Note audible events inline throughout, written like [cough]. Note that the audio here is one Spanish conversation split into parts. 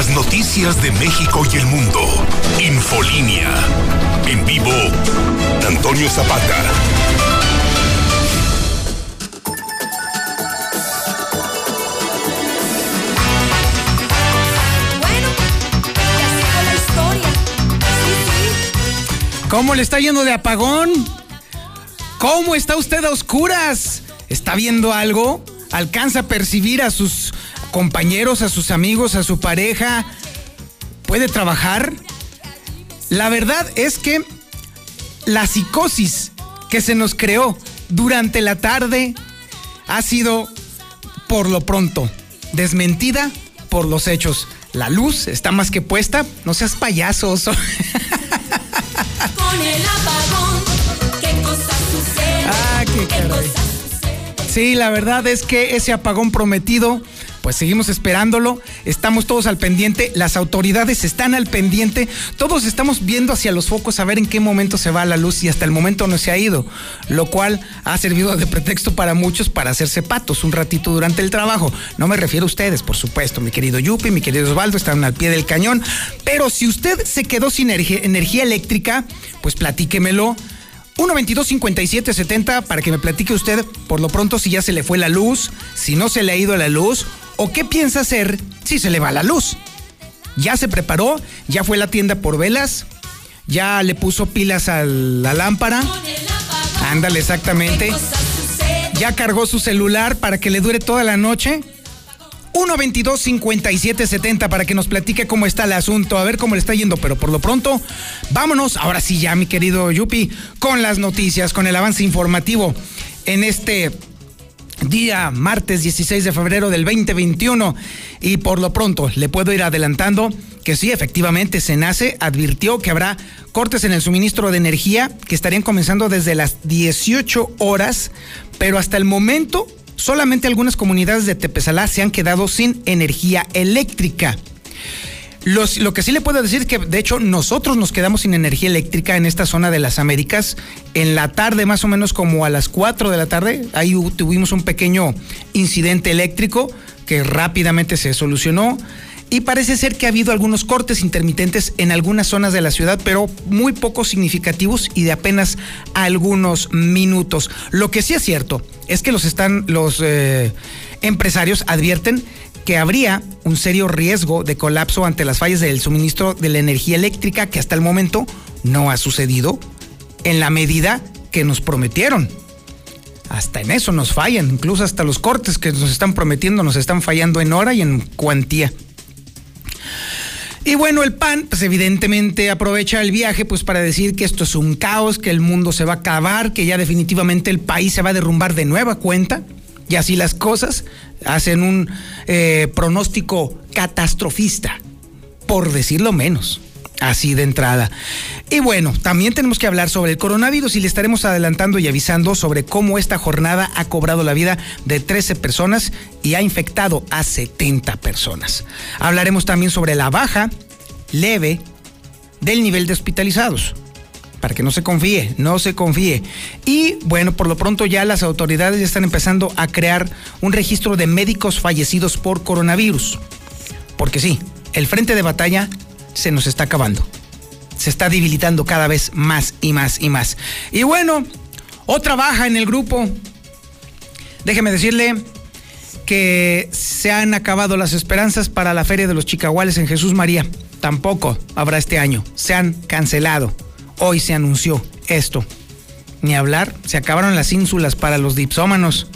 las noticias de México y el mundo. Infolínea. En vivo, Antonio Zapata. Bueno, ya sigo la historia. Sí, sí. ¿Cómo le está yendo de apagón? ¿Cómo está usted a oscuras? ¿Está viendo algo? ¿Alcanza a percibir a sus compañeros, a sus amigos, a su pareja? ¿Puede trabajar? La verdad es que la psicosis que se nos creó durante la tarde ha sido, por lo pronto, desmentida por los hechos. La luz está más que puesta. No seas payaso, oso. Con el apagón, qué cosas suceden. Ah, qué caray. Sí, la verdad es que ese apagón prometido, pues seguimos esperándolo, estamos todos al pendiente, las autoridades están al pendiente, todos estamos viendo hacia los focos a ver en qué momento se va la luz y hasta el momento no se ha ido, lo cual ha servido de pretexto para muchos para hacerse patos un ratito durante el trabajo. No me refiero a ustedes, por supuesto, mi querido Yupi, mi querido Osvaldo, están al pie del cañón, pero si usted se quedó sin energía, eléctrica, pues platíquemelo. 122-5770 para que me platique usted por lo pronto si ya se le fue la luz, si no se le ha ido la luz o qué piensa hacer si se le va la luz. ¿Ya se preparó? ¿Ya fue a la tienda por velas? ¿Ya le puso pilas a la lámpara? Ándale, exactamente. ¿Ya cargó su celular para que le dure toda la noche? 122-5770 para que nos platique cómo está el asunto, a ver cómo le está yendo, pero por lo pronto, vámonos, ahora sí ya, mi querido Yupi, con las noticias, con el avance informativo en este día martes 16 de febrero del 2021 y por lo pronto le puedo ir adelantando que sí, efectivamente, Senace advirtió que habrá cortes en el suministro de energía que estarían comenzando desde las 18 horas, pero hasta el momento solamente algunas comunidades de Tepesalá se han quedado sin energía eléctrica. Lo que sí le puedo decir es que, de hecho, nosotros nos quedamos sin energía eléctrica en esta zona de las Américas. En la tarde, más o menos como a las 4 de la tarde, ahí tuvimos un pequeño incidente eléctrico que rápidamente se solucionó. Y parece ser que ha habido algunos cortes intermitentes en algunas zonas de la ciudad, pero muy poco significativos y de apenas algunos minutos. Lo que sí es cierto es que los están los eh, empresarios advierten que habría un serio riesgo de colapso ante las fallas del suministro de la energía eléctrica que hasta el momento no ha sucedido en la medida que nos prometieron. Hasta en eso nos fallan, incluso hasta los cortes que nos están prometiendo nos están fallando en hora y en cuantía. Y bueno, el PAN, pues evidentemente aprovecha el viaje pues para decir que esto es un caos, que el mundo se va a acabar, que ya definitivamente el país se va a derrumbar de nueva cuenta. Y así las cosas hacen un eh, pronóstico catastrofista, por decirlo menos. Así de entrada. Y bueno, también tenemos que hablar sobre el coronavirus y le estaremos adelantando y avisando sobre cómo esta jornada ha cobrado la vida de 13 personas y ha infectado a 70 personas. Hablaremos también sobre la baja leve del nivel de hospitalizados. Para que no se confíe, no se confíe. Y bueno, por lo pronto ya las autoridades están empezando a crear un registro de médicos fallecidos por coronavirus. Porque sí, el frente de batalla se nos está acabando. Se está debilitando cada vez más y más y más. Y bueno, otra baja en el grupo. Déjeme decirle que se han acabado las esperanzas para la Feria de los Chicahuales en Jesús María. Tampoco habrá este año. Se han cancelado. Hoy se anunció esto. Ni hablar, se acabaron las ínsulas para los dipsómanos.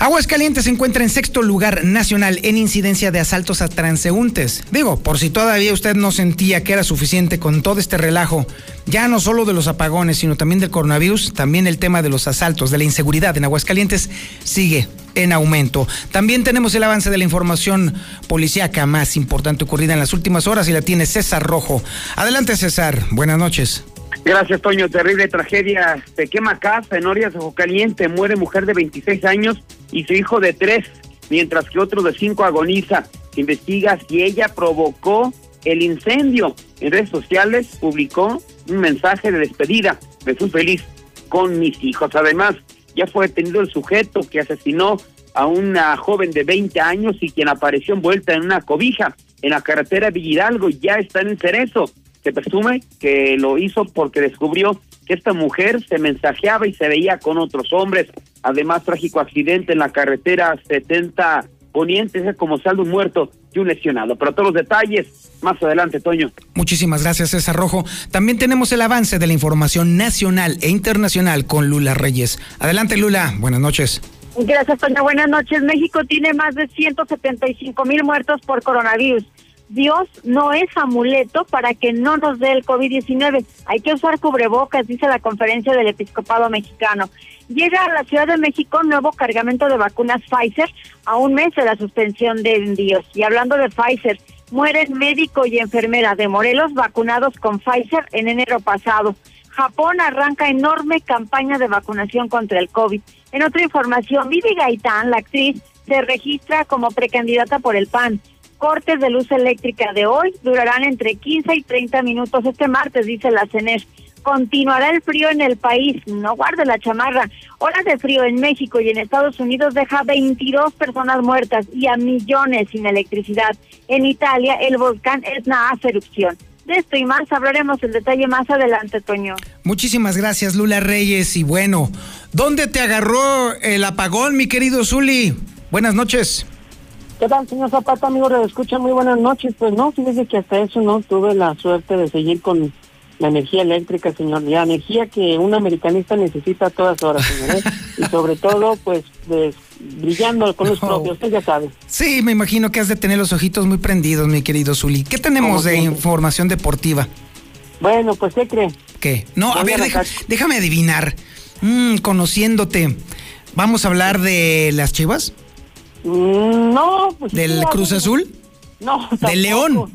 Aguascalientes se encuentra en sexto lugar nacional en incidencia de asaltos a transeúntes. Digo, por si todavía usted no sentía que era suficiente con todo este relajo, ya no solo de los apagones, sino también del coronavirus, también el tema de los asaltos, de la inseguridad en Aguascalientes sigue en aumento. También tenemos el avance de la información policíaca más importante ocurrida en las últimas horas y la tiene César Rojo. Adelante César, buenas noches. Gracias, Toño. Terrible tragedia. Se quema casa en Orias, Ojo Caliente. Muere mujer de 26 años y su hijo de 3, mientras que otro de 5 agoniza. Se investiga si ella provocó el incendio. En redes sociales publicó un mensaje de despedida. Me fui feliz con mis hijos. Además, ya fue detenido el sujeto que asesinó a una joven de 20 años y quien apareció envuelta en una cobija. en la carretera Villidalgo, ya están en Cerezo. Se presume que lo hizo porque descubrió que esta mujer se mensajeaba y se veía con otros hombres. Además, trágico accidente en la carretera 70 Poniente, como saldo un muerto y un lesionado. Pero todos los detalles más adelante, Toño. Muchísimas gracias, César Rojo. También tenemos el avance de la información nacional e internacional con Lula Reyes. Adelante, Lula. Buenas noches. Gracias, Toña. Buenas noches. México tiene más de 175 mil muertos por coronavirus. Dios no es amuleto para que no nos dé el COVID-19. Hay que usar cubrebocas, dice la conferencia del episcopado mexicano. Llega a la Ciudad de México nuevo cargamento de vacunas Pfizer a un mes de la suspensión de envíos. Y hablando de Pfizer, mueren médico y enfermera de Morelos vacunados con Pfizer en enero pasado. Japón arranca enorme campaña de vacunación contra el COVID. En otra información, Vivi Gaitán, la actriz, se registra como precandidata por el PAN. Cortes de luz eléctrica de hoy durarán entre 15 y 30 minutos este martes, dice la CENER. Continuará el frío en el país, no guarde la chamarra. Horas de frío en México y en Estados Unidos deja 22 personas muertas y a millones sin electricidad. En Italia el volcán Etna hace erupción. De esto y más hablaremos el detalle más adelante, Toño. Muchísimas gracias, Lula Reyes. Y bueno, ¿dónde te agarró el apagón, mi querido Zuli? Buenas noches. ¿Qué tal, señor Zapata, amigo? de escucha muy buenas noches. Pues no, fíjese que hasta eso no tuve la suerte de seguir con la energía eléctrica, señor. La energía que un americanista necesita a todas horas, señor. ¿eh? y sobre todo, pues, de- brillando con los No. [laughs] propios, usted ya sabe. Sí, me imagino que has de tener los ojitos muy prendidos, mi querido Zuli. ¿Qué tenemos de información deportiva? Bueno, pues, ¿qué cree? ¿Qué? No, a Voy a ver, deja- déjame adivinar. Mm, conociéndote, ¿vamos a hablar de las chivas? Mm, no, pues... ¿Del Cruz Azul? No, tampoco. León?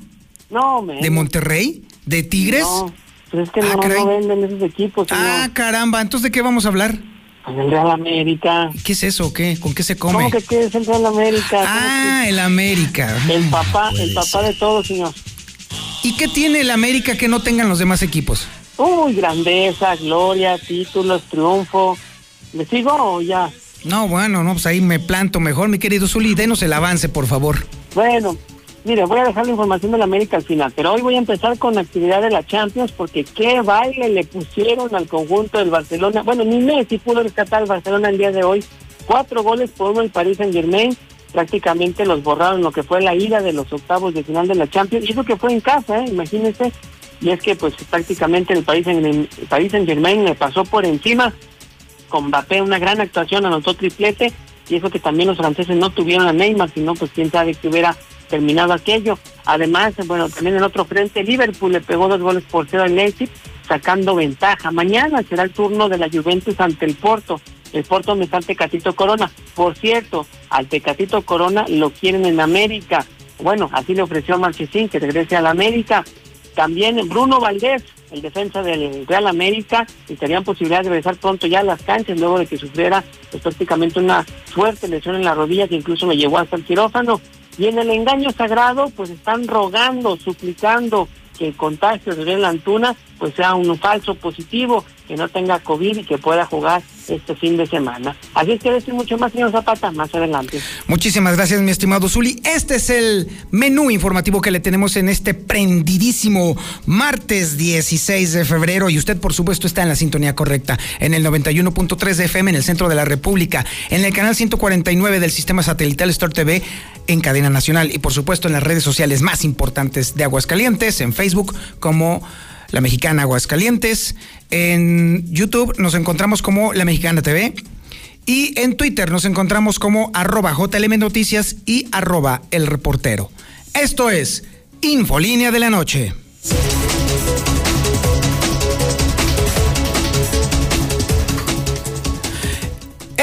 No, me. ¿De Monterrey? ¿De Tigres? No, pues es que Ah, no, venden esos equipos. Ah, caramba, entonces ¿de qué vamos a hablar? Pues el Real América. ¿Qué es eso qué? ¿Con qué se come? ¿Cómo que qué es el Real América? Ah, el América. ¿Cómo que- El papá, el papá de todos, señor. ¿Y qué tiene el América que no tengan los demás equipos? Uy, grandeza, gloria, títulos, triunfo. ¿Le sigo o ya? No, bueno, no, pues ahí me planto mejor, mi querido Zuli, denos el avance, por favor. Bueno, mire, voy a dejar la información de la América al final, pero hoy voy a empezar con la actividad de la Champions porque qué baile le pusieron al conjunto del Barcelona. Bueno, ni Messi pudo rescatar al Barcelona el día de hoy. Cuatro goles por uno el Paris Saint Germain. Prácticamente los borraron lo que fue la ida de los octavos de final de la Champions. Y eso que fue en casa, ¿eh? imagínense. Y es que pues prácticamente el Paris Saint, el Saint Germain le pasó por encima con Mbappé una gran actuación, anotó triplete, y eso que también los franceses no tuvieron a Neymar, sino pues quién sabe que hubiera terminado aquello. Además, bueno, también en otro frente, Liverpool le pegó dos goles por cero al Leipzig, sacando ventaja. Mañana será el turno de la Juventus ante el Porto. El Porto donde está el Tecatito Corona. Por cierto, al Tecatito Corona lo quieren en América. Bueno, así le ofreció Marchesín que regrese a la América. También Bruno Valdés, el defensa del Real América, y tenían posibilidad de regresar pronto ya a las canchas luego de que sufriera pues, prácticamente una fuerte lesión en la rodilla que incluso lo llevó hasta el quirófano. Y en el engaño sagrado, pues están rogando, suplicando que el contagio de Uriel Antuna pues sea un falso positivo, que no tenga COVID y que pueda jugar este fin de semana. Así es que decir mucho más, señor Zapata, más adelante. Muchísimas gracias, mi estimado Zuli. Este es el menú informativo que le tenemos en este prendidísimo martes 16 de febrero. Y usted, por supuesto, está en la sintonía correcta, en el 91.3 de FM en el centro de la República, en el canal 149 del sistema satelital Star TV en cadena nacional y, por supuesto, en las redes sociales más importantes de Aguascalientes, en Facebook como La Mexicana Aguascalientes. En YouTube nos encontramos como La Mexicana TV. Y en Twitter nos encontramos como arroba JLM Noticias y arroba El Reportero. Esto es Infolínea de la Noche.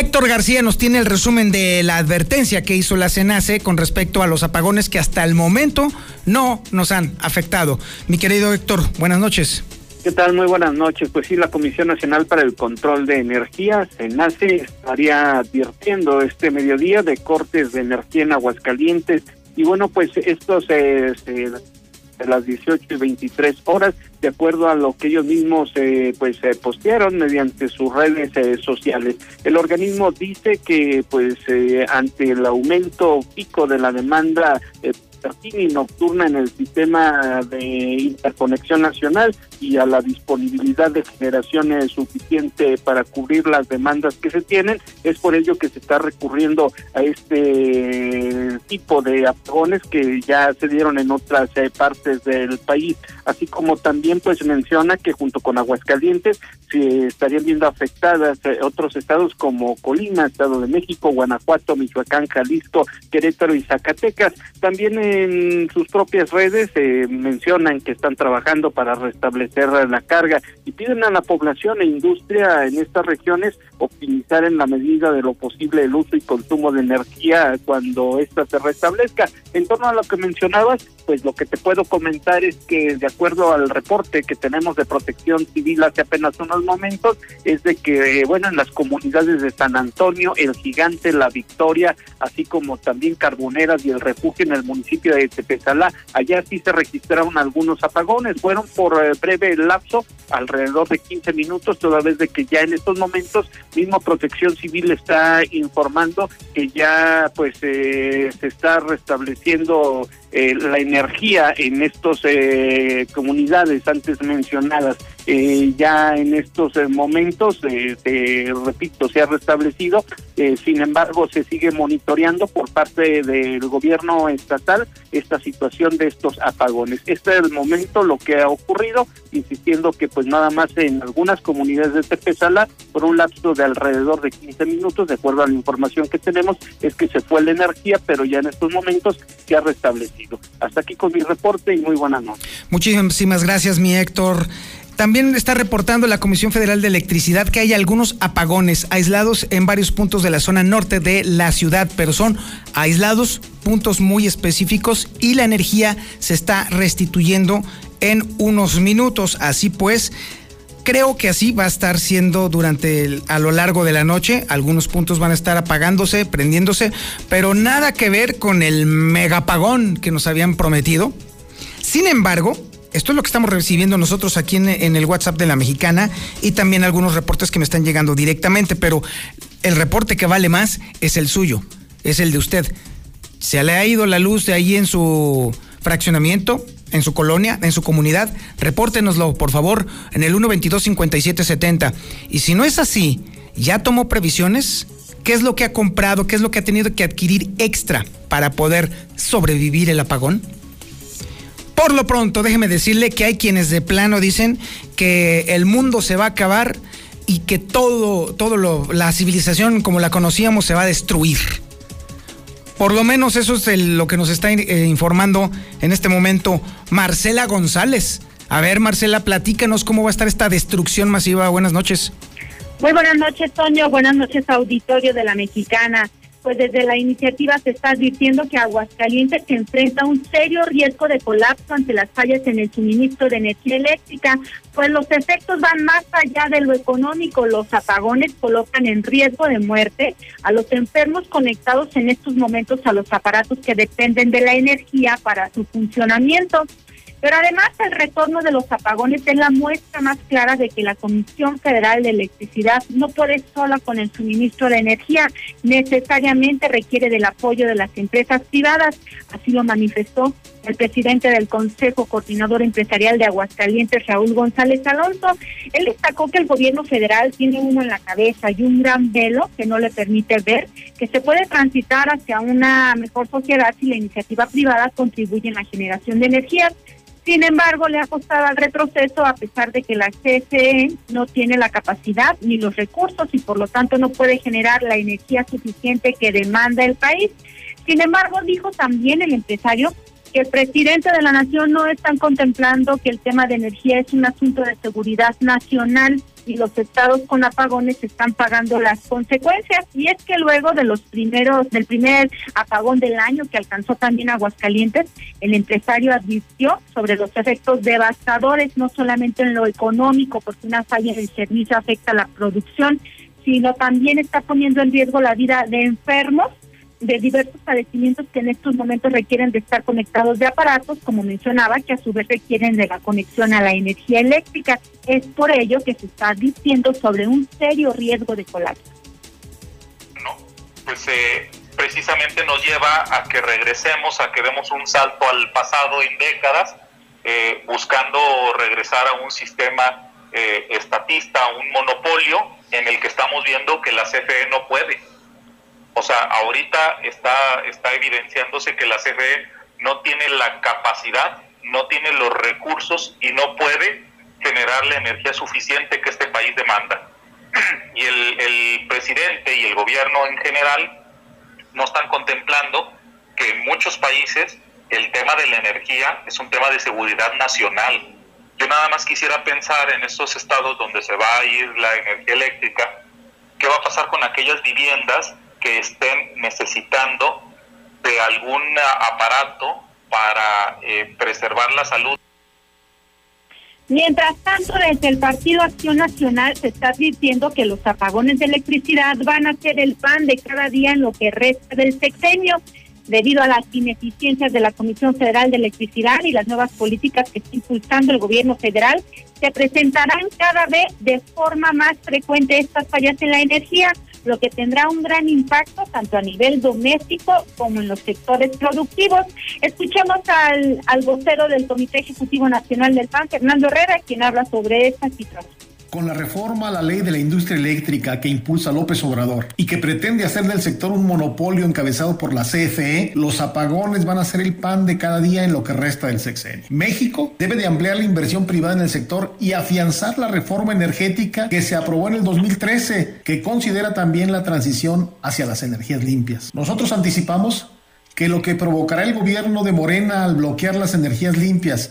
Héctor García nos tiene el resumen de la advertencia que hizo la CENACE con respecto a los apagones que hasta el momento no nos han afectado. Mi querido Héctor, buenas noches. ¿Qué tal? Muy buenas noches. Pues sí, la Comisión Nacional para el Control de Energía, CENACE, estaría advirtiendo este mediodía de cortes de energía en Aguascalientes. Y bueno, pues esto se, se de las 18 y 23 horas, de acuerdo a lo que ellos mismos eh, pues eh, postearon mediante sus redes eh, sociales. El organismo dice que pues eh, ante el aumento pico de la demanda eh, y nocturna en el sistema de interconexión nacional y a la disponibilidad de generación eh, suficiente para cubrir las demandas que se tienen. Es por ello que se está recurriendo a este tipo de apagones que ya se dieron en otras eh, partes del país, así como también pues menciona que junto con Aguascalientes estarían viendo afectadas eh, otros estados como Colima, Estado de México, Guanajuato, Michoacán, Jalisco, Querétaro y Zacatecas. También en sus propias redes eh, mencionan que están trabajando para restablecer la carga y piden a la población e industria en estas regiones optimizar en la medida de lo posible el uso y consumo de energía cuando ésta se restablezca. En torno a lo que mencionabas, pues lo que te puedo comentar es que de acuerdo al reporte que tenemos de protección civil hace apenas unos momentos, es de que, eh, bueno, en las comunidades de San Antonio, El Gigante, La Victoria, así como también Carboneras y El Refugio en el municipio de Tepezalá, allá sí se registraron algunos apagones, fueron por eh, breve lapso, alrededor de 15 minutos, toda vez de que ya en estos momentos mismo Protección Civil está informando que ya pues eh, se está restableciendo eh, la energía en estos eh, comunidades antes mencionadas. Eh, ya en estos eh, momentos, eh, repito, se ha restablecido, eh, sin embargo se sigue monitoreando por parte del gobierno estatal esta situación de estos apagones. Este es el momento lo que ha ocurrido, insistiendo que pues nada más en algunas comunidades de Tepezala, por un lapso de alrededor de 15 minutos, de acuerdo a la información que tenemos, es que se fue la energía, pero ya en estos momentos se ha restablecido. Hasta aquí con mi reporte y muy buenas noches. Muchísimas gracias, mi Héctor. También está reportando la Comisión Federal de Electricidad que hay algunos apagones aislados en varios puntos de la zona norte de la ciudad, pero son aislados, puntos muy específicos y la energía se está restituyendo en unos minutos. Así pues, creo que así va a estar siendo durante a lo largo de la noche. Algunos puntos van a estar apagándose, prendiéndose, pero nada que ver con el megapagón que nos habían prometido. Sin embargo, esto es lo que estamos recibiendo nosotros aquí en, en el WhatsApp de la mexicana y también algunos reportes que me están llegando directamente, pero el reporte que vale más es el suyo, es el de usted. Se le ha ido la luz de ahí en su fraccionamiento, en su colonia, en su comunidad, repórtenoslo, por favor, en el 122-5770. Y si no es así, ¿ya tomó previsiones? ¿Qué es lo que ha comprado? ¿Qué es lo que ha tenido que adquirir extra para poder sobrevivir el apagón? Por lo pronto, déjeme decirle que hay quienes de plano dicen que el mundo se va a acabar y que todo, todo lo, la civilización como la conocíamos se va a destruir. Por lo menos eso es el- lo que nos está eh, informando en este momento Marcela González. A ver, Marcela, platícanos cómo va a estar esta destrucción masiva. Buenas noches. Muy buenas noches, Toño. Buenas noches, auditorio de la Mexicana. Pues desde la iniciativa se está advirtiendo que Aguascalientes se enfrenta a un serio riesgo de colapso ante las fallas en el suministro de energía eléctrica, pues los efectos van más allá de lo económico. Los apagones colocan en riesgo de muerte a los enfermos conectados en estos momentos a los aparatos que dependen de la energía para su funcionamiento. Pero además el retorno de los apagones es la muestra más clara de que la Comisión Federal de Electricidad no puede sola con el suministro de energía, necesariamente requiere del apoyo de las empresas privadas. Así lo manifestó el presidente del Consejo Coordinador Empresarial de Aguascalientes, Raúl González Alonso. Él destacó que el gobierno federal tiene uno en la cabeza y un gran velo que no le permite ver que se puede transitar hacia una mejor sociedad si la iniciativa privada contribuye en la generación de energía. Sin embargo, le ha costado al retroceso a pesar de que la CFE no tiene la capacidad ni los recursos y por lo tanto no puede generar la energía suficiente que demanda el país. Sin embargo, dijo también el empresario que el presidente de la nación no están contemplando que el tema de energía es un asunto de seguridad nacional y los estados con apagones están pagando las consecuencias. Y es que luego de los primeros del primer apagón del año que alcanzó también Aguascalientes el empresario advirtió sobre los efectos devastadores no solamente en lo económico porque una falla en el servicio afecta la producción sino también está poniendo en riesgo la vida de enfermos de diversos padecimientos que en estos momentos requieren de estar conectados de aparatos, como mencionaba, que a su vez requieren de la conexión a la energía eléctrica. Es por ello que se está advirtiendo sobre un serio riesgo de colapso. No, pues eh, precisamente nos lleva a que regresemos, a que demos un salto al pasado en décadas, eh, buscando regresar a un sistema eh, estatista, a un monopolio en el que estamos viendo que la CFE no puede. O sea, ahorita está, está evidenciándose que la CFE no tiene la capacidad, no tiene los recursos y no puede generar la energía suficiente que este país demanda. [clears throat] Y el, presidente y el gobierno en general no están contemplando que en muchos países el tema de la energía es un tema de seguridad nacional. Yo nada más quisiera pensar en estos estados donde se va a ir la energía eléctrica, qué va a pasar con aquellas viviendas que estén necesitando de algún aparato para eh, preservar la salud. Mientras tanto, desde el Partido Acción Nacional se está advirtiendo que los apagones de electricidad van a ser el pan de cada día en lo que resta del sexenio, debido a las ineficiencias de la Comisión Federal de Electricidad y las nuevas políticas que está impulsando el gobierno federal. Se presentarán cada vez de forma más frecuente estas fallas en la energía, lo que tendrá un gran impacto tanto a nivel doméstico como en los sectores productivos. Escuchemos al, al vocero del Comité Ejecutivo Nacional del PAN, Fernando Herrera, quien habla sobre esta situación. Con la reforma a la ley de la industria eléctrica que impulsa López Obrador y que pretende hacer del sector un monopolio encabezado por la CFE, los apagones van a ser el pan de cada día en lo que resta del sexenio. México debe de ampliar la inversión privada en el sector y afianzar la reforma energética que se aprobó en el 2013, que considera también la transición hacia las energías limpias. Nosotros anticipamos que lo que provocará el gobierno de Morena al bloquear las energías limpias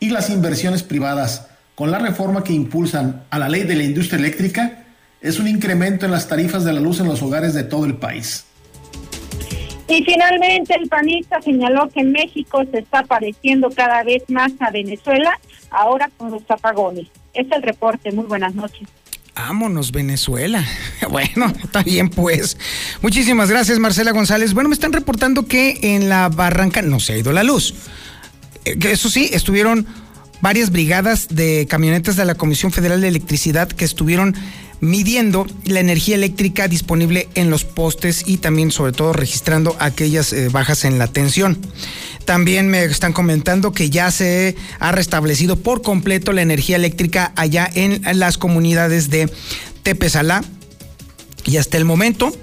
y las inversiones privadas con la reforma que impulsan a la ley de la industria eléctrica es un incremento en las tarifas de la luz en los hogares de todo el país. Y finalmente el panista señaló que México se está pareciendo cada vez más a Venezuela, ahora con los apagones. Es el reporte. Muy buenas noches. Vámonos, Venezuela. [laughs] Bueno, está bien, pues. Muchísimas gracias, Marcela González. Bueno, me están reportando que en la barranca no se ha ido la luz. Eh, Eso sí, estuvieron varias brigadas de camionetas de la Comisión Federal de Electricidad que estuvieron midiendo la energía eléctrica disponible en los postes y también sobre todo registrando aquellas eh, bajas en la tensión. También me están comentando que ya se ha restablecido por completo la energía eléctrica allá en las comunidades de Tepesalá y hasta el momento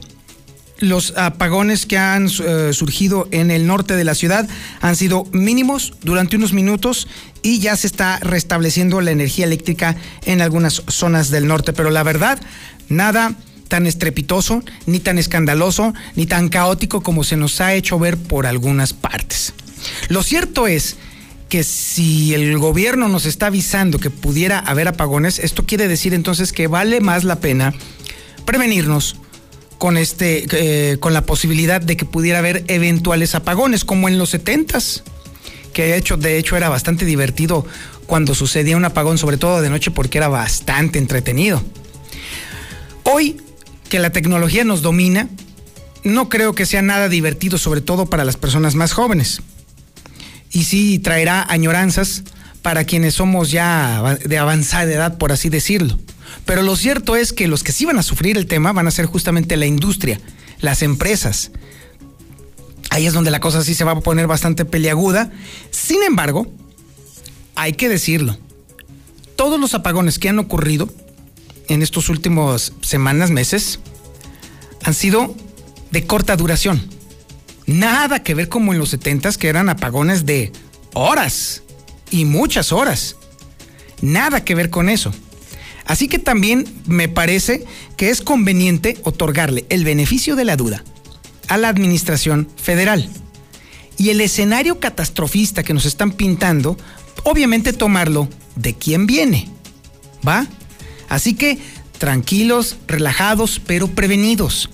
los apagones que han eh, surgido en el norte de la ciudad han sido mínimos durante unos minutos y ya se está restableciendo la energía eléctrica en algunas zonas del norte. Pero la verdad, nada tan estrepitoso, ni tan escandaloso, ni tan caótico como se nos ha hecho ver por algunas partes. Lo cierto es que si el gobierno nos está avisando que pudiera haber apagones, esto quiere decir entonces que vale más la pena prevenirnos con este eh, con la posibilidad de que pudiera haber eventuales apagones como en los 70s que de hecho de hecho era bastante divertido cuando sucedía un apagón sobre todo de noche porque era bastante entretenido. Hoy que la tecnología nos domina no creo que sea nada divertido sobre todo para las personas más jóvenes. Y sí traerá añoranzas para quienes somos ya de avanzada edad por así decirlo pero lo cierto es que los que sí van a sufrir el tema van a ser justamente la industria, las empresas. Ahí es donde la cosa sí se va a poner bastante peliaguda. Sin embargo, hay que decirlo. Todos los apagones que han ocurrido en estos últimos semanas, meses, han sido de corta duración. Nada que ver como en los 70 que eran apagones de horas y muchas horas. Nada que ver con eso. Así que también me parece que es conveniente otorgarle el beneficio de la duda a la administración federal. Y el escenario catastrofista que nos están pintando, obviamente tomarlo de quién viene. ¿Va? Así que tranquilos, relajados, pero prevenidos.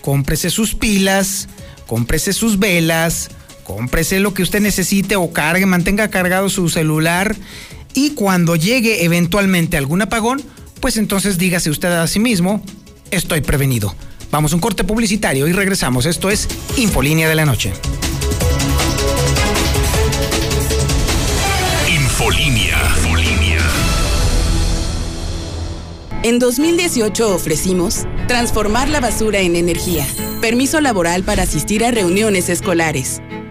Cómprese sus pilas, cómprese sus velas, cómprese lo que usted necesite o cargue, mantenga cargado su celular y cuando llegue eventualmente algún apagón, pues entonces dígase usted a sí mismo, estoy prevenido. Vamos a un corte publicitario y regresamos. Esto es Infolínea de la Noche. Infolínea. Infolínea. En 2018 ofrecimos transformar la basura en energía, permiso laboral para asistir a reuniones escolares,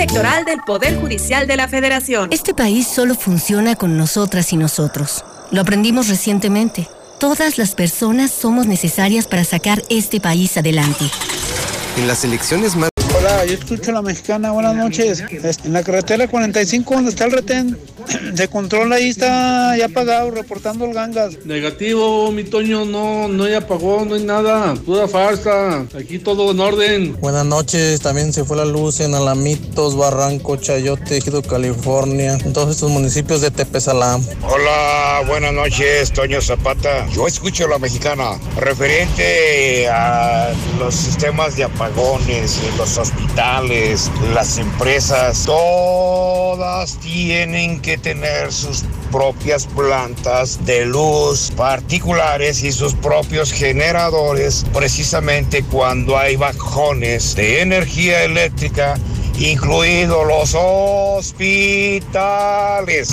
Electoral del Poder Judicial de la Federación. Este país solo funciona con nosotras y nosotros. Lo aprendimos recientemente. Todas las personas somos necesarias para sacar este país adelante. En las elecciones más Hola, yo escucho a la mexicana, buenas noches. Este, En la carretera 45, donde está el retén [clears throat] de control, ahí está ya apagado, reportando el gangas. Negativo, mi Toño, no, no hay apagón, no hay nada, pura farsa, aquí todo en orden. Buenas noches, también se fue la luz en Alamitos, Barranco, Chayote, Ejido, California, en todos estos municipios de Tepesalam. Hola, buenas noches, Toño Zapata. Yo escucho a la mexicana referente a los sistemas de apagones, los hospitales, las empresas, todas tienen que tener sus propias plantas de luz particulares y sus propios generadores precisamente cuando hay bajones de energía eléctrica incluidos los hospitales.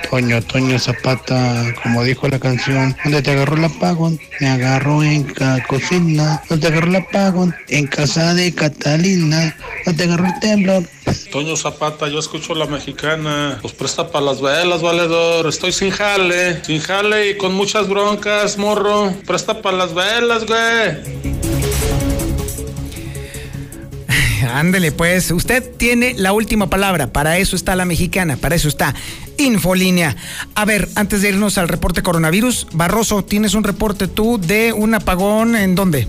Toño, Toño Zapata, como dijo la canción, donde te agarró el apagón, me agarró en la cocina, donde te agarró el apagón, en casa de Catalina, donde te agarró el temblor. Toño Zapata, yo escucho a la mexicana, pues presta para las velas, valedor, estoy sin jale, sin jale y con muchas broncas, morro, presta para las velas, güey. Ándele, pues, usted tiene la última palabra. Para eso está la mexicana, para eso está Infolínea. A ver, antes de irnos al reporte coronavirus, Barroso, ¿tienes un reporte tú de un apagón en dónde?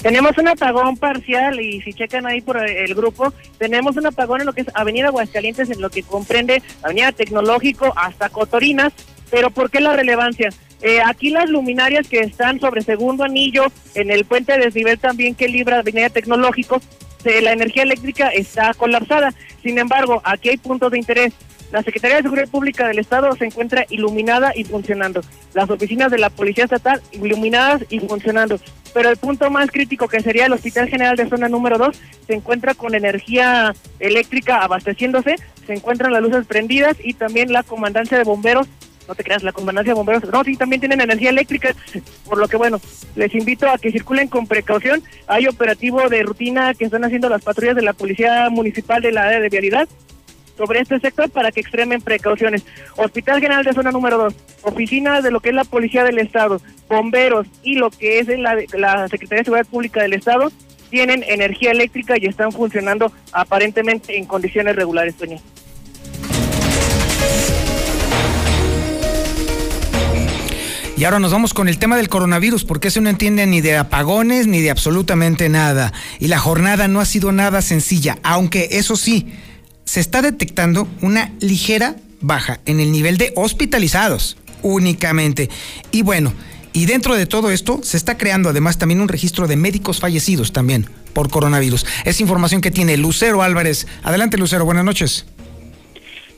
Tenemos un apagón parcial y si checan ahí por el grupo, tenemos un apagón en lo que es Avenida Aguascalientes, en lo que comprende Avenida Tecnológico hasta Cotorinas. Pero ¿por qué la relevancia? Eh, aquí las luminarias que están sobre segundo anillo, en el puente de desnivel también que libra Avenida Tecnológico, la energía eléctrica está colapsada. Sin embargo, aquí hay puntos de interés. La Secretaría de Seguridad Pública del Estado se encuentra iluminada y funcionando. Las oficinas de la Policía Estatal iluminadas y funcionando. Pero el punto más crítico, que sería el Hospital General de Zona número 2, se encuentra con energía eléctrica abasteciéndose, se encuentran las luces prendidas y también la comandancia de bomberos no te creas, la comandancia de bomberos, no, sí, también tienen energía eléctrica, por lo que bueno, les invito a que circulen con precaución. Hay operativo de rutina que están haciendo las patrullas de la Policía Municipal de la área de vialidad sobre este sector para que extremen precauciones. Hospital General de Zona número 2, oficinas de lo que es la Policía del Estado, bomberos y lo que es la, la Secretaría de Seguridad Pública del Estado tienen energía eléctrica y están funcionando aparentemente en condiciones regulares, Toño. Y ahora nos vamos con el tema del coronavirus, porque eso no entiende ni de apagones ni de absolutamente nada. Y la jornada no ha sido nada sencilla, aunque eso sí, se está detectando una ligera baja en el nivel de hospitalizados únicamente. Y bueno, y dentro de todo esto se está creando además también un registro de médicos fallecidos también por coronavirus. Es información que tiene Lucero Álvarez. Adelante Lucero, buenas noches.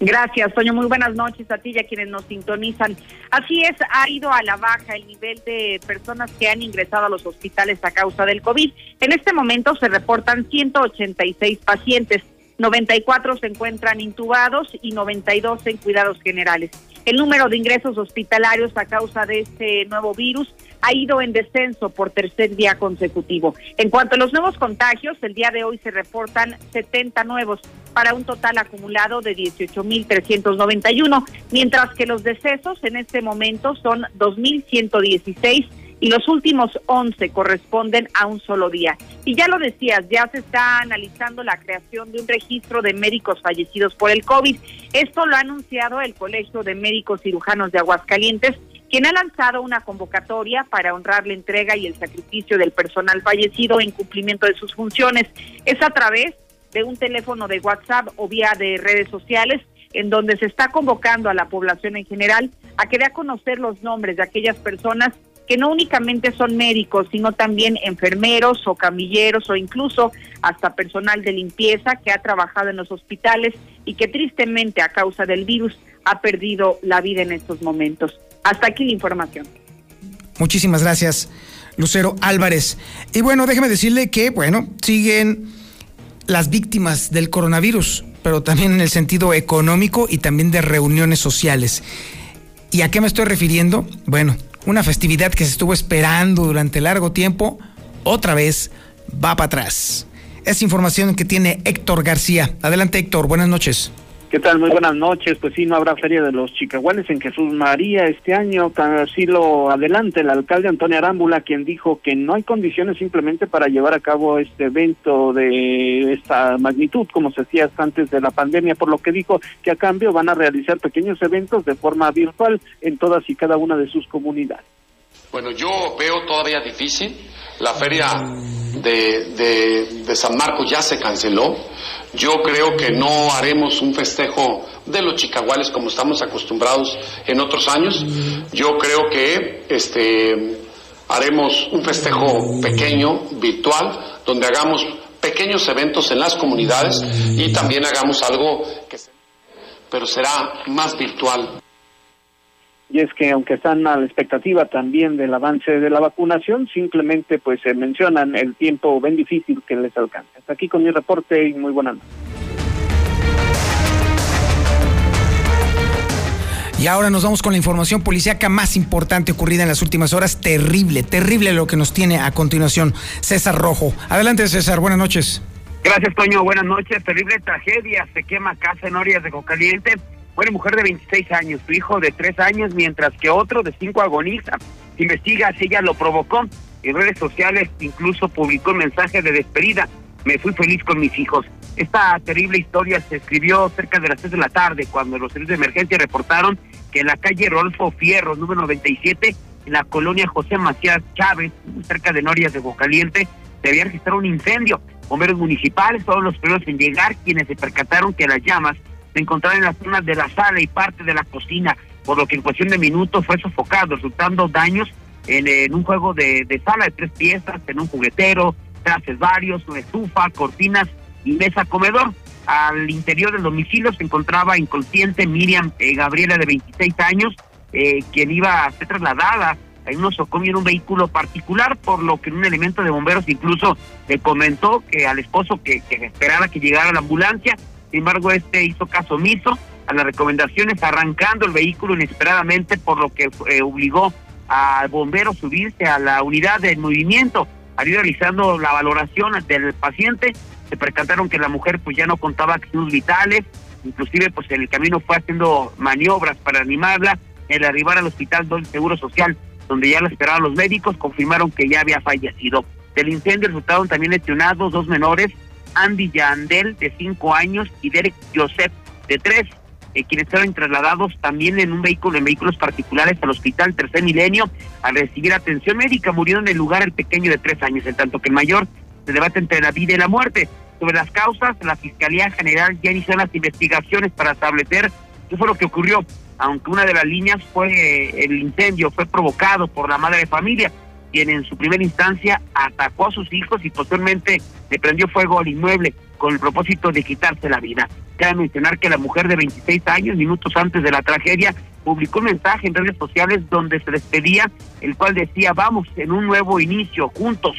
Gracias, Toño. Muy buenas noches a ti y a quienes nos sintonizan. Así es, ha ido a la baja el nivel de personas que han ingresado a los hospitales a causa del COVID. En este momento se reportan 186 pacientes. 94 se encuentran intubados y 92 en cuidados generales. El número de ingresos hospitalarios a causa de este nuevo virus ha ido en descenso por tercer día consecutivo. En cuanto a los nuevos contagios, el día de hoy se reportan 70 nuevos para un total acumulado de 18.391, mientras que los decesos en este momento son 2.116 y los últimos 11 corresponden a un solo día. Y ya lo decías, ya se está analizando la creación de un registro de médicos fallecidos por el COVID. Esto lo ha anunciado el Colegio de Médicos Cirujanos de Aguascalientes, quien ha lanzado una convocatoria para honrar la entrega y el sacrificio del personal fallecido en cumplimiento de sus funciones. Es a través de un teléfono de WhatsApp o vía de redes sociales en donde se está convocando a la población en general a que dé a conocer los nombres de aquellas personas que no únicamente son médicos, sino también enfermeros o camilleros o incluso hasta personal de limpieza que ha trabajado en los hospitales y que tristemente a causa del virus ha perdido la vida en estos momentos. Hasta aquí la información. Muchísimas gracias, Lucero Álvarez. Y bueno, déjeme decirle que, bueno, siguen las víctimas del coronavirus, pero también en el sentido económico y también de reuniones sociales. ¿Y a qué me estoy refiriendo? Bueno, una festividad que se estuvo esperando durante largo tiempo, otra vez va para atrás. Es información que tiene Héctor García. Adelante Héctor, buenas noches. ¿Qué tal? Muy buenas noches. Pues sí, no habrá Feria de los Chicaguales en Jesús María este año. Así lo adelante el alcalde Antonio Arámbula, quien dijo que no hay condiciones simplemente para llevar a cabo este evento de esta magnitud, como se hacía antes de la pandemia, por lo que dijo que a cambio van a realizar pequeños eventos de forma virtual en todas y cada una de sus comunidades. Bueno, yo veo todavía difícil. La feria de, de, de San Marcos ya se canceló. Yo creo que no haremos un festejo de los chicaguales como estamos acostumbrados en otros años. Yo creo que este haremos un festejo pequeño, virtual, donde hagamos pequeños eventos en las comunidades y también hagamos algo que pero será más virtual y es que aunque están a la expectativa también del avance de la vacunación, simplemente pues se mencionan el tiempo bien difícil que les alcanza. Hasta aquí con mi reporte y muy buenas noches. Y ahora nos vamos con la información policíaca más importante ocurrida en las últimas horas. Terrible, terrible lo que nos tiene a continuación César Rojo. Adelante César, buenas noches. Gracias Toño, buenas noches. Terrible tragedia, se quema casa en Orias de Cocaliente Muere mujer de 26 años, su hijo de 3 años, mientras que otro de 5 agoniza. investiga si ella lo provocó. En redes sociales incluso publicó un mensaje de despedida. Me fui feliz con mis hijos. Esta terrible historia se escribió cerca de las 3 de la tarde cuando los servicios de emergencia reportaron que en la calle Rodolfo Fierro, número 97, en la colonia José Macías Chávez, cerca de Norias de Bocaliente, se había registrado un incendio. Bomberos municipales, todos los primeros en llegar, quienes se percataron que las llamas se encontraba en las zonas de la sala y parte de la cocina, por lo que en cuestión de minutos fue sofocado, resultando daños en, un juego de, sala de tres piezas, en un juguetero, trastes varios, una estufa, cortinas y mesa comedor. Al interior del domicilio se encontraba inconsciente Miriam eh, Gabriela de 26 años, eh, quien iba a ser trasladada en un nosocomio en un vehículo particular, por lo que un elemento de bomberos incluso le comentó que al esposo que, que esperaba que llegara la ambulancia, sin embargo, este hizo caso omiso a las recomendaciones, arrancando el vehículo inesperadamente, por lo que eh, obligó al bombero a subirse a la unidad de movimiento. Al ir realizando la valoración del paciente, se percataron que la mujer pues ya no contaba signos vitales, inclusive pues en el camino fue haciendo maniobras para animarla. El arribar al hospital del Seguro Social, donde ya la esperaban los médicos, confirmaron que ya había fallecido. Del incendio resultaron también lesionados dos menores, Andy Yandel, de cinco años, y Derek Joseph, de tres, eh, quienes fueron trasladados también en un vehículo, en vehículos particulares al Hospital Tercer Milenio, al recibir atención médica. Murió en el lugar el pequeño de tres años, en tanto que el mayor se debate entre la vida y la muerte. Sobre las causas, la Fiscalía General ya inició las investigaciones para establecer qué fue lo que ocurrió, aunque una de las líneas fue eh, el incendio, fue provocado por la madre de familia quien en su primera instancia atacó a sus hijos y posteriormente le prendió fuego al inmueble con el propósito de quitarse la vida. Cabe mencionar que la mujer de 26 años, minutos antes de la tragedia, publicó un mensaje en redes sociales donde se despedía, el cual decía, vamos en un nuevo inicio, juntos.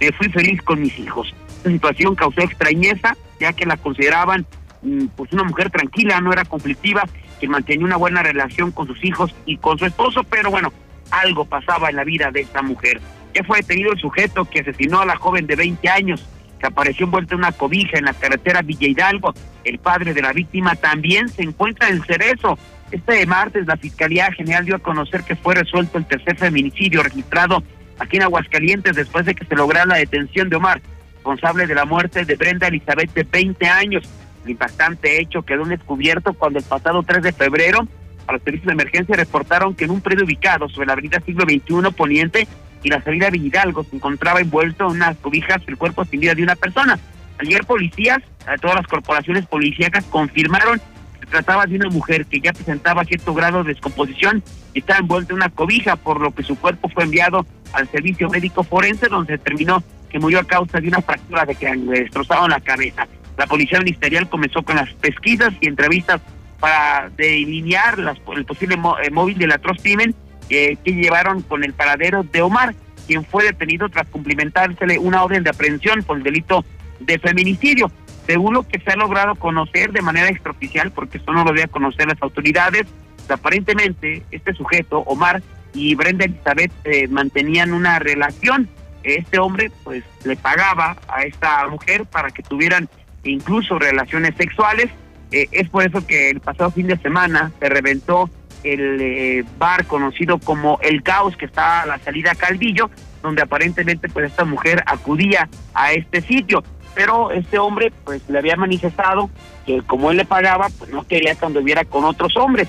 Me fui feliz con mis hijos. Esta situación causó extrañeza ya que la consideraban mm, pues una mujer tranquila, no era conflictiva, que mantenía una buena relación con sus hijos y con su esposo, pero bueno, algo pasaba en la vida de esta mujer. Ya fue detenido el sujeto que asesinó a la joven de 20 años, que apareció envuelta en una cobija en la carretera Villa Hidalgo. El padre de la víctima también se encuentra en Cerezo. Este martes la Fiscalía General dio a conocer que fue resuelto el tercer feminicidio registrado aquí en Aguascalientes después de que se lograra la detención de Omar, responsable de la muerte de Brenda Elizabeth de 20 años. El impactante hecho quedó descubierto cuando el pasado 3 de febrero a los servicios de emergencia reportaron que en un predio ubicado sobre la avenida Siglo XXI Poniente y la salida de Hidalgo se encontraba envuelto en unas cobijas el cuerpo sin vida de una persona. Ayer policías, todas las corporaciones policíacas confirmaron que se trataba de una mujer que ya presentaba cierto grado de descomposición y estaba envuelta en una cobija, por lo que su cuerpo fue enviado al servicio médico forense donde se determinó que murió a causa de una fractura de que le destrozaron la cabeza. La policía ministerial comenzó con las pesquisas y entrevistas para delinear las, el posible eh, móvil del atroz crimen que llevaron con el paradero de Omar, quien fue detenido tras cumplimentársele una orden de aprehensión por el delito de feminicidio. Según lo que se ha logrado conocer de manera extraoficial, porque esto no lo a conocer las autoridades, aparentemente este sujeto, Omar y Brenda Elizabeth, eh, mantenían una relación. Este hombre, pues, le pagaba a esta mujer para que tuvieran incluso relaciones sexuales. Eh, es por eso que el pasado fin de semana se reventó el eh, bar conocido como El Caos, que está a la salida Calvillo, donde aparentemente pues esta mujer acudía a este sitio. Pero este hombre pues le había manifestado que como él le pagaba, pues no quería que anduviera con otros hombres.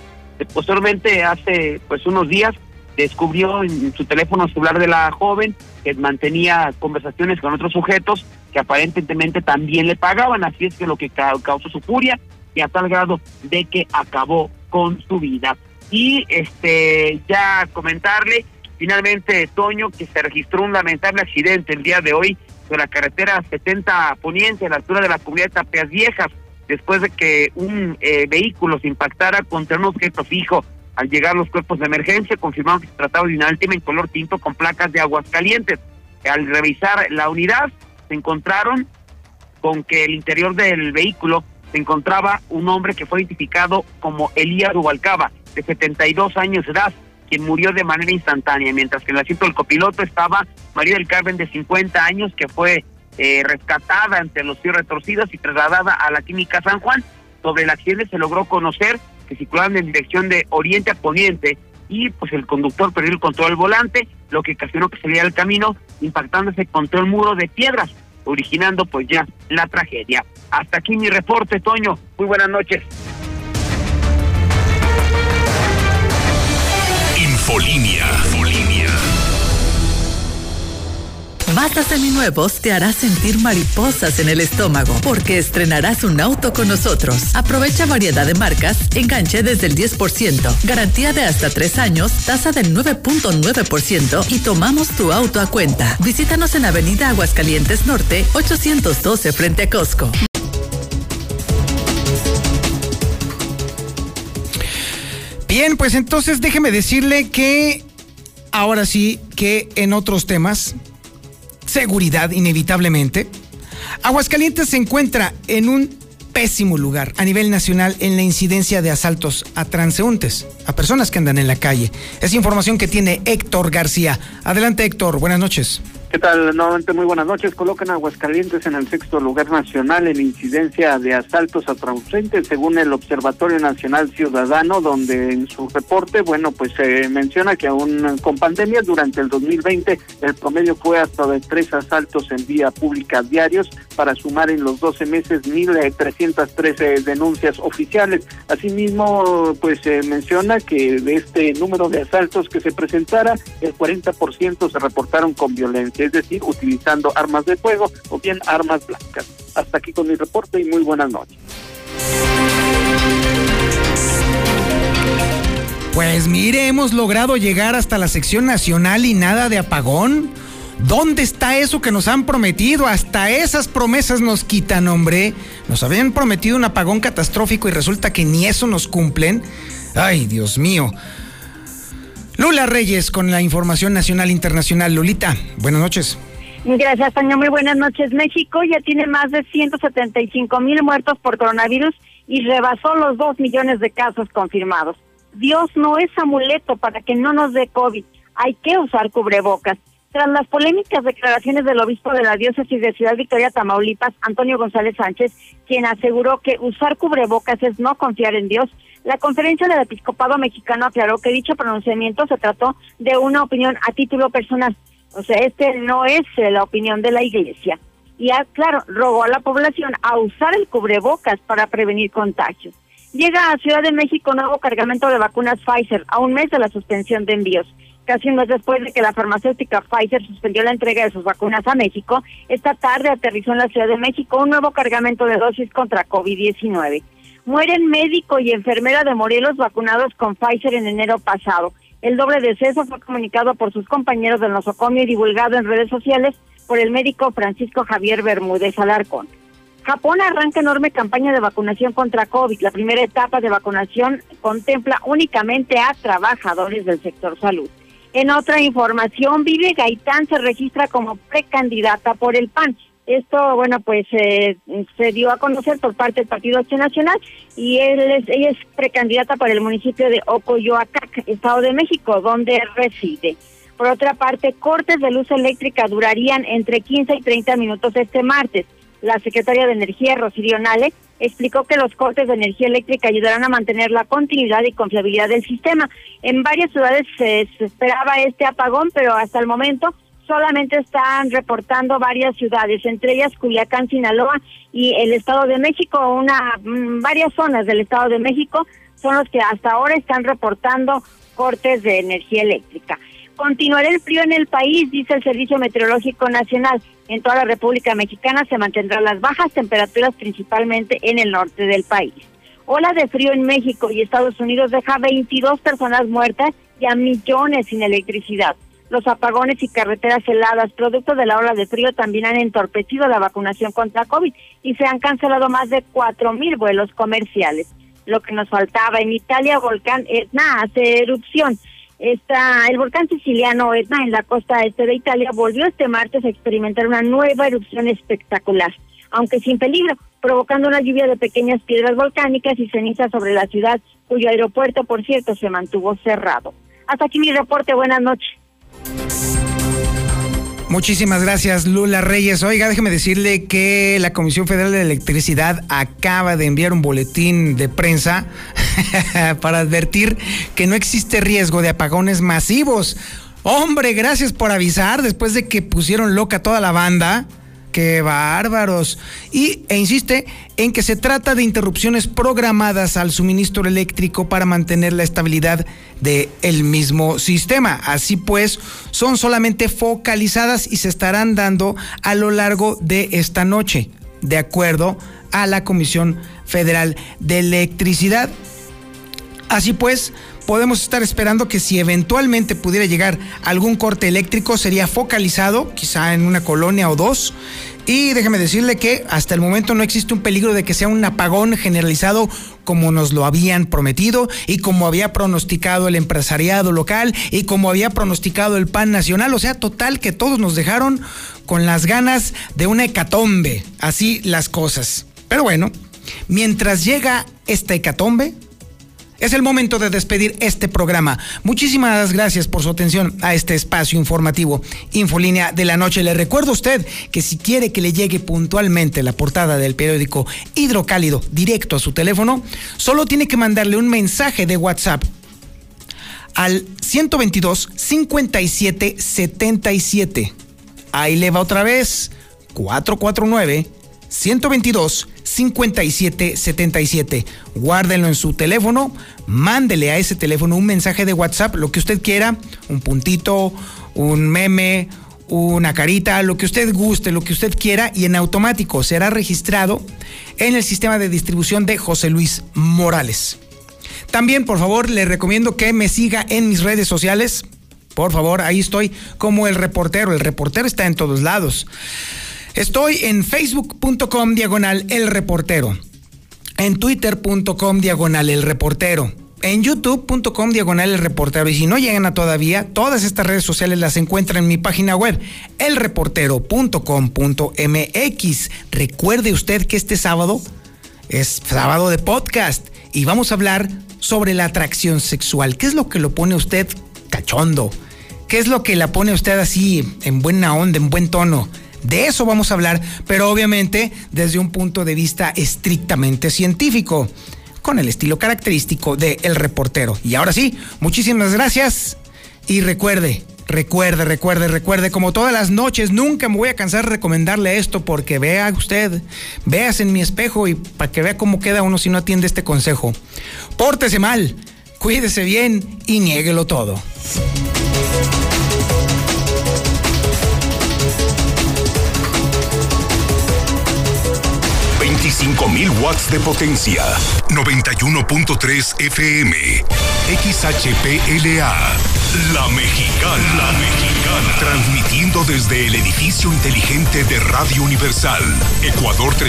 Posteriormente, hace pues unos días, descubrió en su teléfono celular de la joven que mantenía conversaciones con otros sujetos que aparentemente también le pagaban, así es que lo que causó su furia a tal grado de que acabó con su vida. Y este ya comentarle finalmente Toño que se registró un lamentable accidente el día de hoy sobre la carretera 70 Poniente a la altura de la comunidad de Tapeas Viejas después de que un eh, vehículo se impactara contra un objeto fijo. Al llegar los cuerpos de emergencia confirmaron que se trataba de una última en color tinto con placas de aguas calientes. Al revisar la unidad se encontraron con que el interior del vehículo se encontraba un hombre que fue identificado como Elías Rubalcaba, de 72 años de edad, quien murió de manera instantánea, mientras que en el asiento del copiloto estaba María del Carmen, de 50 años, que fue eh, rescatada ante los pies retorcidos y trasladada a la clínica San Juan. Sobre el accidente se logró conocer que circulaban en dirección de oriente a poniente y pues el conductor perdió el control del volante, lo que ocasionó que saliera del camino impactándose contra el muro de piedras, originando pues ya la tragedia. Hasta aquí mi reporte, Toño. Muy buenas noches. Infolinia. Mazda Seminuevos te hará sentir mariposas en el estómago porque estrenarás un auto con nosotros. Aprovecha variedad de marcas, enganche desde el 10%, garantía de hasta 3 años, tasa del 9.9% y tomamos tu auto a cuenta. Visítanos en Avenida Aguascalientes Norte, 812 frente a Costco. Bien, pues entonces déjeme decirle que ahora sí que en otros temas seguridad inevitablemente, Aguascalientes se encuentra en un pésimo lugar a nivel nacional en la incidencia de asaltos a transeúntes, a personas que andan en la calle. Es información que tiene Héctor García. Adelante Héctor, buenas noches. ¿Qué tal? Nuevamente muy buenas noches. Colocan Aguascalientes en el sexto lugar nacional en incidencia de asaltos a transeúntes, según el Observatorio Nacional Ciudadano, donde en su reporte, bueno, pues se menciona que aún con pandemia durante el 2020 el promedio fue hasta de tres asaltos en vía pública diarios para sumar en los 12 meses 1.313 denuncias oficiales. Asimismo, pues se menciona que de este número de asaltos que se presentara, el 40% se reportaron con violencia es decir, utilizando armas de fuego o bien armas blancas. Hasta aquí con mi reporte y muy buenas noches. Pues mire, hemos logrado llegar hasta la sección nacional y nada de apagón. ¿Dónde está eso que nos han prometido? Hasta esas promesas nos quitan, hombre. Nos habían prometido un apagón catastrófico y resulta que ni eso nos cumplen. Ay, Dios mío. Lula Reyes con la información nacional internacional. Lulita, buenas noches. Gracias, Tania. Muy buenas noches. México ya tiene más de 175 mil muertos por coronavirus y rebasó los 2 millones de casos confirmados. Dios no es amuleto para que no nos dé COVID. Hay que usar cubrebocas. Tras las polémicas declaraciones del obispo de la diócesis de Ciudad Victoria, Tamaulipas, Antonio González Sánchez, quien aseguró que usar cubrebocas es no confiar en Dios, la conferencia del episcopado mexicano aclaró que dicho pronunciamiento se trató de una opinión a título personal o sea, este no es eh, la opinión de la iglesia. Y claro, rogó a la población a usar el cubrebocas para prevenir contagios. Llega a Ciudad de México nuevo cargamento de vacunas Pfizer a un mes de la suspensión de envíos. Casi un mes después de que la farmacéutica Pfizer suspendió la entrega de sus vacunas a México, esta tarde aterrizó en la Ciudad de México un nuevo cargamento de dosis contra COVID-19. Mueren médico y enfermera de Morelos vacunados con Pfizer en enero pasado. El doble deceso fue comunicado por sus compañeros del nosocomio y divulgado en redes sociales por el médico Francisco Javier Bermúdez Alarcón. Japón arranca enorme campaña de vacunación contra COVID. La primera etapa de vacunación contempla únicamente a trabajadores del sector salud. En otra información, Vive Gaitán se registra como precandidata por el PAN. Esto, bueno, pues eh, se dio a conocer por parte del Partido Acción Nacional y él es, ella es precandidata para el municipio de Ocoyoacac, Estado de México, donde reside. Por otra parte, cortes de luz eléctrica durarían entre 15 y 30 minutos este martes. La secretaria de Energía, Rosirio Nale, explicó que los cortes de energía eléctrica ayudarán a mantener la continuidad y confiabilidad del sistema. En varias ciudades se esperaba este apagón, pero hasta el momento solamente están reportando varias ciudades, entre ellas Culiacán, Sinaloa y el Estado de México, una mm, varias zonas del Estado de México son los que hasta ahora están reportando cortes de energía eléctrica. Continuará el frío en el país, dice el Servicio Meteorológico Nacional. En toda la República Mexicana se mantendrán las bajas temperaturas, principalmente en el norte del país. Ola de frío en México y Estados Unidos deja 22 personas muertas y a millones sin electricidad. Los apagones y carreteras heladas, producto de la ola de frío, también han entorpecido la vacunación contra COVID y se han cancelado más de cuatro mil vuelos comerciales. Lo que nos faltaba en Italia, volcán Etna hace erupción. Esta, el volcán siciliano Etna en la costa este de Italia volvió este martes a experimentar una nueva erupción espectacular, aunque sin peligro, provocando una lluvia de pequeñas piedras volcánicas y cenizas sobre la ciudad, cuyo aeropuerto, por cierto, se mantuvo cerrado. Hasta aquí mi reporte. Buenas noches. Muchísimas gracias, Lula Reyes. Oiga, déjeme decirle que la Comisión Federal de Electricidad acaba de enviar un boletín de prensa [laughs] para advertir que no existe riesgo de apagones masivos. Hombre, gracias por avisar después de que pusieron loca toda la banda. ¡Qué bárbaros! Y, e insiste en que se trata de interrupciones programadas al suministro eléctrico para mantener la estabilidad del el mismo sistema. Así pues, son solamente focalizadas y se estarán dando a lo largo de esta noche, de acuerdo a la Comisión Federal de Electricidad. Así pues, podemos estar esperando que si eventualmente pudiera llegar algún corte eléctrico sería focalizado, quizá en una colonia o dos. Y déjeme decirle que hasta el momento no existe un peligro de que sea un apagón generalizado como nos lo habían prometido y como había pronosticado el empresariado local y como había pronosticado el PAN nacional. O sea, total que todos nos dejaron con las ganas de una hecatombe. Así las cosas. Pero bueno, mientras llega esta hecatombe, es el momento de despedir este programa. Muchísimas gracias por su atención a este espacio informativo Infolínea de la Noche. Le recuerdo a usted que si quiere que le llegue puntualmente la portada del periódico Hidrocálido directo a su teléfono, solo tiene que mandarle un mensaje de WhatsApp al 122 57 77. Ahí le va otra vez 449 122 5777. Guárdenlo en su teléfono, mándele a ese teléfono un mensaje de WhatsApp, lo que usted quiera, un puntito, un meme, una carita, lo que usted guste, lo que usted quiera, y en automático será registrado en el sistema de distribución de José Luis Morales. También, por favor, le recomiendo que me siga en mis redes sociales. Por favor, ahí estoy como el reportero. El reportero está en todos lados. Estoy en facebook.com diagonal el reportero, en twitter.com diagonal el reportero, en youtube.com diagonal el reportero. Y si no llegan a todavía, todas estas redes sociales las encuentran en mi página web, elreportero.com.mx. Recuerde usted que este sábado es sábado de podcast y vamos a hablar sobre la atracción sexual. ¿Qué es lo que lo pone usted cachondo? ¿Qué es lo que la pone usted así en buena onda, en buen tono? De eso vamos a hablar, pero obviamente desde un punto de vista estrictamente científico, con el estilo característico de El Reportero. Y ahora sí, muchísimas gracias y recuerde, recuerde, recuerde, recuerde, como todas las noches, nunca me voy a cansar de recomendarle esto porque vea usted, veas en mi espejo y para que vea cómo queda uno si no atiende este consejo. Pórtese mal, cuídese bien y niéguelo todo. 25.000 watts de potencia. 91.3 FM. XHPLA. La Mexicana. La Mexicana. Transmitiendo desde el edificio inteligente de Radio Universal. Ecuador 3.